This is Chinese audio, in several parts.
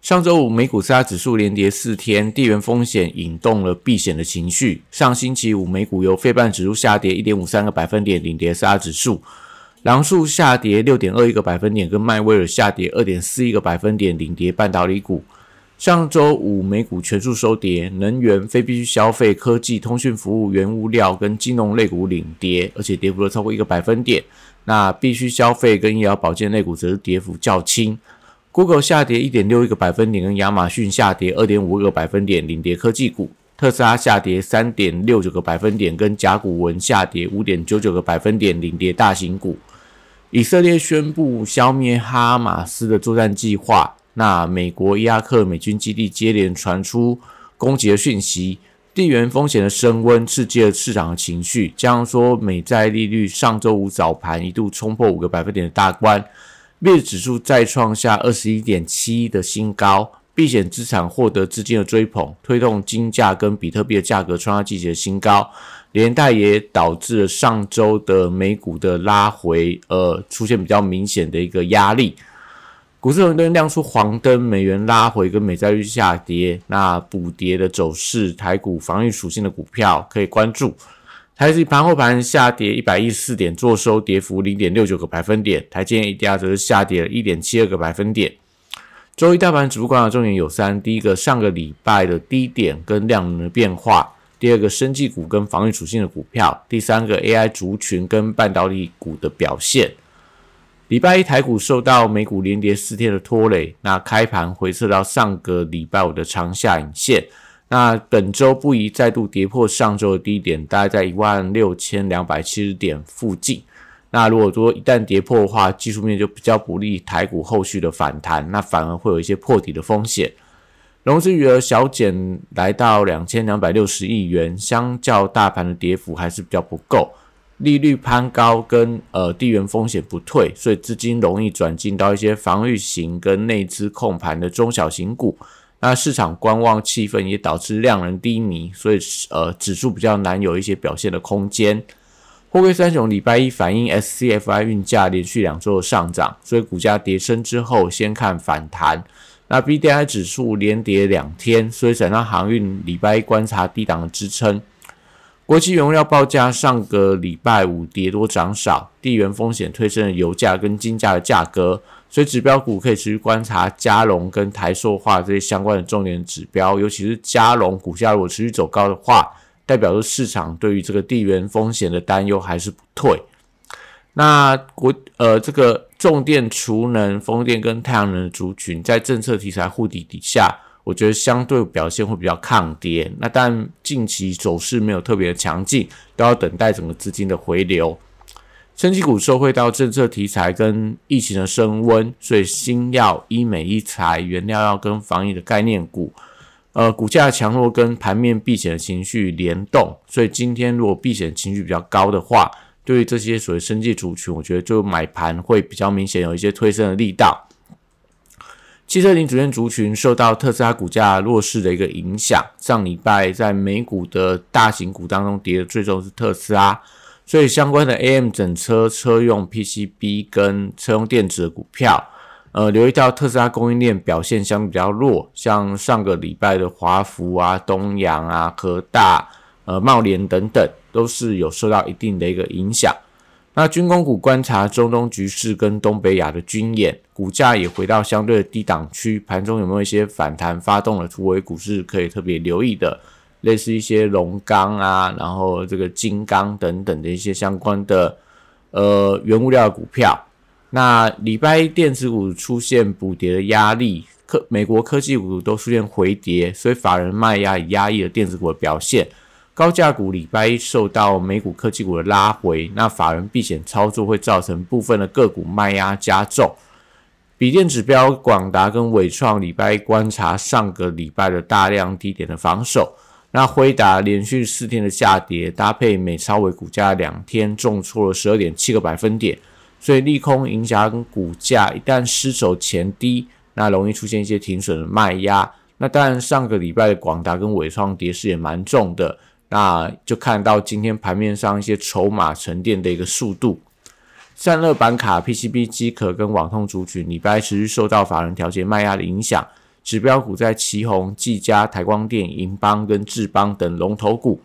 上周五美股四大指数连跌四天，地缘风险引动了避险的情绪。上星期五美股由非半指数下跌一点五三个百分点领跌四大指数，狼数下跌六点二一个百分点，跟迈威尔下跌二点四一个百分点领跌半导体股。上周五美股全数收跌，能源、非必需消费、科技、通讯服务、原物料跟金融类股领跌，而且跌幅了超过一个百分点。那必须消费跟医疗保健类股则是跌幅较轻。Google 下跌一点六一个百分点，跟亚马逊下跌二点五个百分点领跌科技股。特斯拉下跌三点六九个百分点，跟甲骨文下跌五点九九个百分点领跌大型股。以色列宣布消灭哈马斯的作战计划。那美国伊拉克美军基地接连传出攻击的讯息，地缘风险的升温，刺激了市场的情绪。这样说，美债利率上周五早盘一度冲破五个百分点的大关，币指数再创下二十一点七的新高，避险资产获得资金的追捧，推动金价跟比特币的价格创下季节的新高，连带也导致了上周的美股的拉回，呃，出现比较明显的一个压力。股市很多人亮出黄灯，美元拉回跟美债率下跌，那补跌的走势，台股防御属性的股票可以关注。台指盘后盘下跌一百一十四点，做收跌幅零点六九个百分点。台积电 ADR 则是下跌了一点七二个百分点。周一大盘指数观察重点有三：第一个，上个礼拜的低点跟量能的变化；第二个，生技股跟防御属性的股票；第三个，AI 族群跟半导体股的表现。礼拜一台股受到美股连跌四天的拖累，那开盘回撤到上个礼拜五的长下影线，那本周不宜再度跌破上周的低点，大概在一万六千两百七十点附近。那如果说一旦跌破的话，技术面就比较不利台股后续的反弹，那反而会有一些破底的风险。融资余额小减来到两千两百六十亿元，相较大盘的跌幅还是比较不够。利率攀高跟呃地缘风险不退，所以资金容易转进到一些防御型跟内资控盘的中小型股。那市场观望气氛也导致量能低迷，所以呃指数比较难有一些表现的空间。货柜三雄礼拜一反映 SCFI 运价连续两周的上涨，所以股价跌升之后先看反弹。那 BDI 指数连跌两天，所以整趟航运礼拜一观察低档的支撑。国际原料报价上个礼拜五跌多涨少，地缘风险推升了油价跟金价的价格，所以指标股可以持续观察加龙跟台塑化这些相关的重点指标，尤其是加龙股价如果持续走高的话，代表着市场对于这个地缘风险的担忧还是不退。那国呃这个重电、储能、风电跟太阳能的族群，在政策题材护底底下。我觉得相对表现会比较抗跌，那但近期走势没有特别的强劲，都要等待整个资金的回流。升级股受惠到政策题材跟疫情的升温，所以新药、医美、医材、原料药跟防疫的概念股，呃，股价强弱跟盘面避险的情绪联动，所以今天如果避险情绪比较高的话，对于这些所谓升级族群，我觉得就买盘会比较明显有一些推升的力道。汽车零组件族群受到特斯拉股价弱势的一个影响，上礼拜在美股的大型股当中跌的最重是特斯拉，所以相关的 AM 整车车用 PCB 跟车用电子的股票，呃，留意到特斯拉供应链表现相比较弱，像上个礼拜的华孚啊、东阳啊、和大、呃、茂联等等，都是有受到一定的一个影响。那军工股观察中东局势跟东北亚的军演，股价也回到相对的低档区，盘中有没有一些反弹发动的突围股市可以特别留意的，类似一些龙钢啊，然后这个金刚等等的一些相关的呃原物料股票。那礼拜一电子股出现补跌的压力，科美国科技股都出现回跌，所以法人卖压也压抑了电子股的表现。高价股礼拜一受到美股科技股的拉回，那法人避险操作会造成部分的个股卖压加重。笔电指标广达跟伟创礼拜一观察上个礼拜的大量低点的防守，那辉达连续四天的下跌，搭配美超伟股价两天重挫了十二点七个百分点，所以利空影响股价一旦失守前低，那容易出现一些停损的卖压。那当然上个礼拜的广达跟伟创跌势也蛮重的，那就看到今天盘面上一些筹码沉淀的一个速度。散热板卡、PCB 机壳跟网通族群，礼拜持续受到法人调节卖压的影响。指标股在旗宏、技嘉、台光电、银邦跟智邦等龙头股。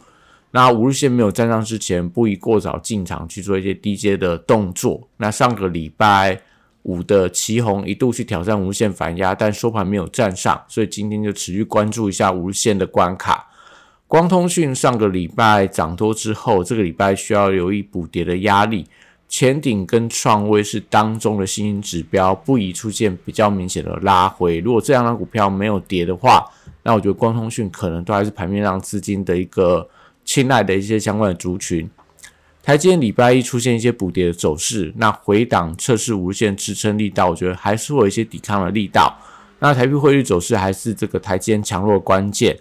那五日线没有站上之前，不宜过早进场去做一些低阶的动作。那上个礼拜五的旗宏一度去挑战五日线反压，但收盘没有站上，所以今天就持续关注一下五日线的关卡。光通讯上个礼拜涨多之后，这个礼拜需要留意补跌的压力。前顶跟创威是当中的新兴指标，不宜出现比较明显的拉回。如果这两张股票没有跌的话，那我觉得光通讯可能都还是盘面上资金的一个青睐的一些相关的族群。台积电礼拜一出现一些补跌的走势，那回档测试无限支撑力道，我觉得还是会有一些抵抗的力道。那台币汇率走势还是这个台积电强弱关键。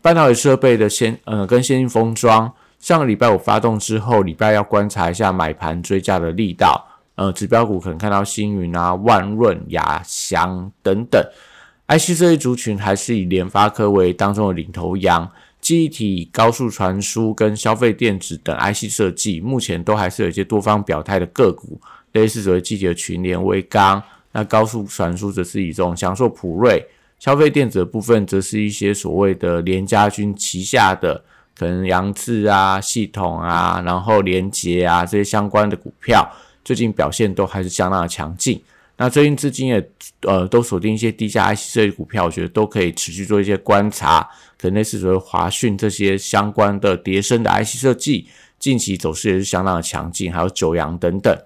半导体设备的先呃跟先进封装。上个礼拜五发动之后，礼拜要观察一下买盘追加的力道。呃，指标股可能看到星云啊、万润、亚翔等等。IC 这一族群还是以联发科为当中的领头羊，记忆体、高速传输跟消费电子等 IC 设计，目前都还是有一些多方表态的个股，类似所谓记忆体的群联、微刚。那高速传输则是以这种享受普瑞，消费电子的部分则是一些所谓的联家军旗下的。可能杨志啊、系统啊，然后连接啊这些相关的股票，最近表现都还是相当的强劲。那最近资金也呃都锁定一些低价 IC 设计股票，我觉得都可以持续做一些观察。可能类似所谓华讯这些相关的叠升的 IC 设计，近期走势也是相当的强劲，还有九阳等等。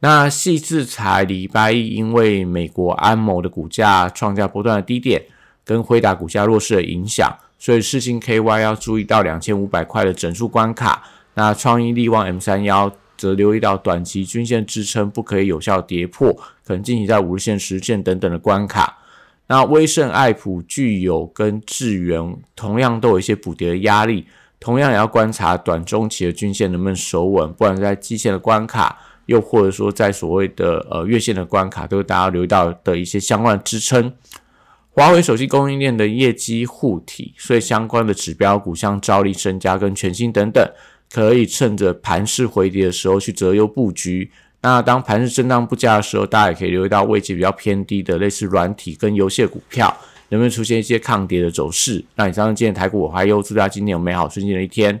那细制裁礼拜一因为美国安某的股价创下不断的低点，跟辉达股价弱势的影响。所以世星 KY 要注意到两千五百块的整数关卡，那创意力旺 M 三幺则留意到短期均线支撑不可以有效跌破，可能进行在五日线、十线等等的关卡。那威盛、爱普、具有跟智源同样都有一些补跌的压力，同样也要观察短中期的均线能不能守稳，不管在季线的关卡，又或者说在所谓的呃月线的关卡，都是大家留意到的一些相关支撑。华为手机供应链的业绩护体，所以相关的指标股像兆力、身家跟全新等等，可以趁着盘势回跌的时候去择优布局。那当盘势震荡不佳的时候，大家也可以留意到位置比较偏低的类似软体跟游戏股票，能不能出现一些抗跌的走势？那以上今天台股我还有祝大家今天有美好顺境的一天。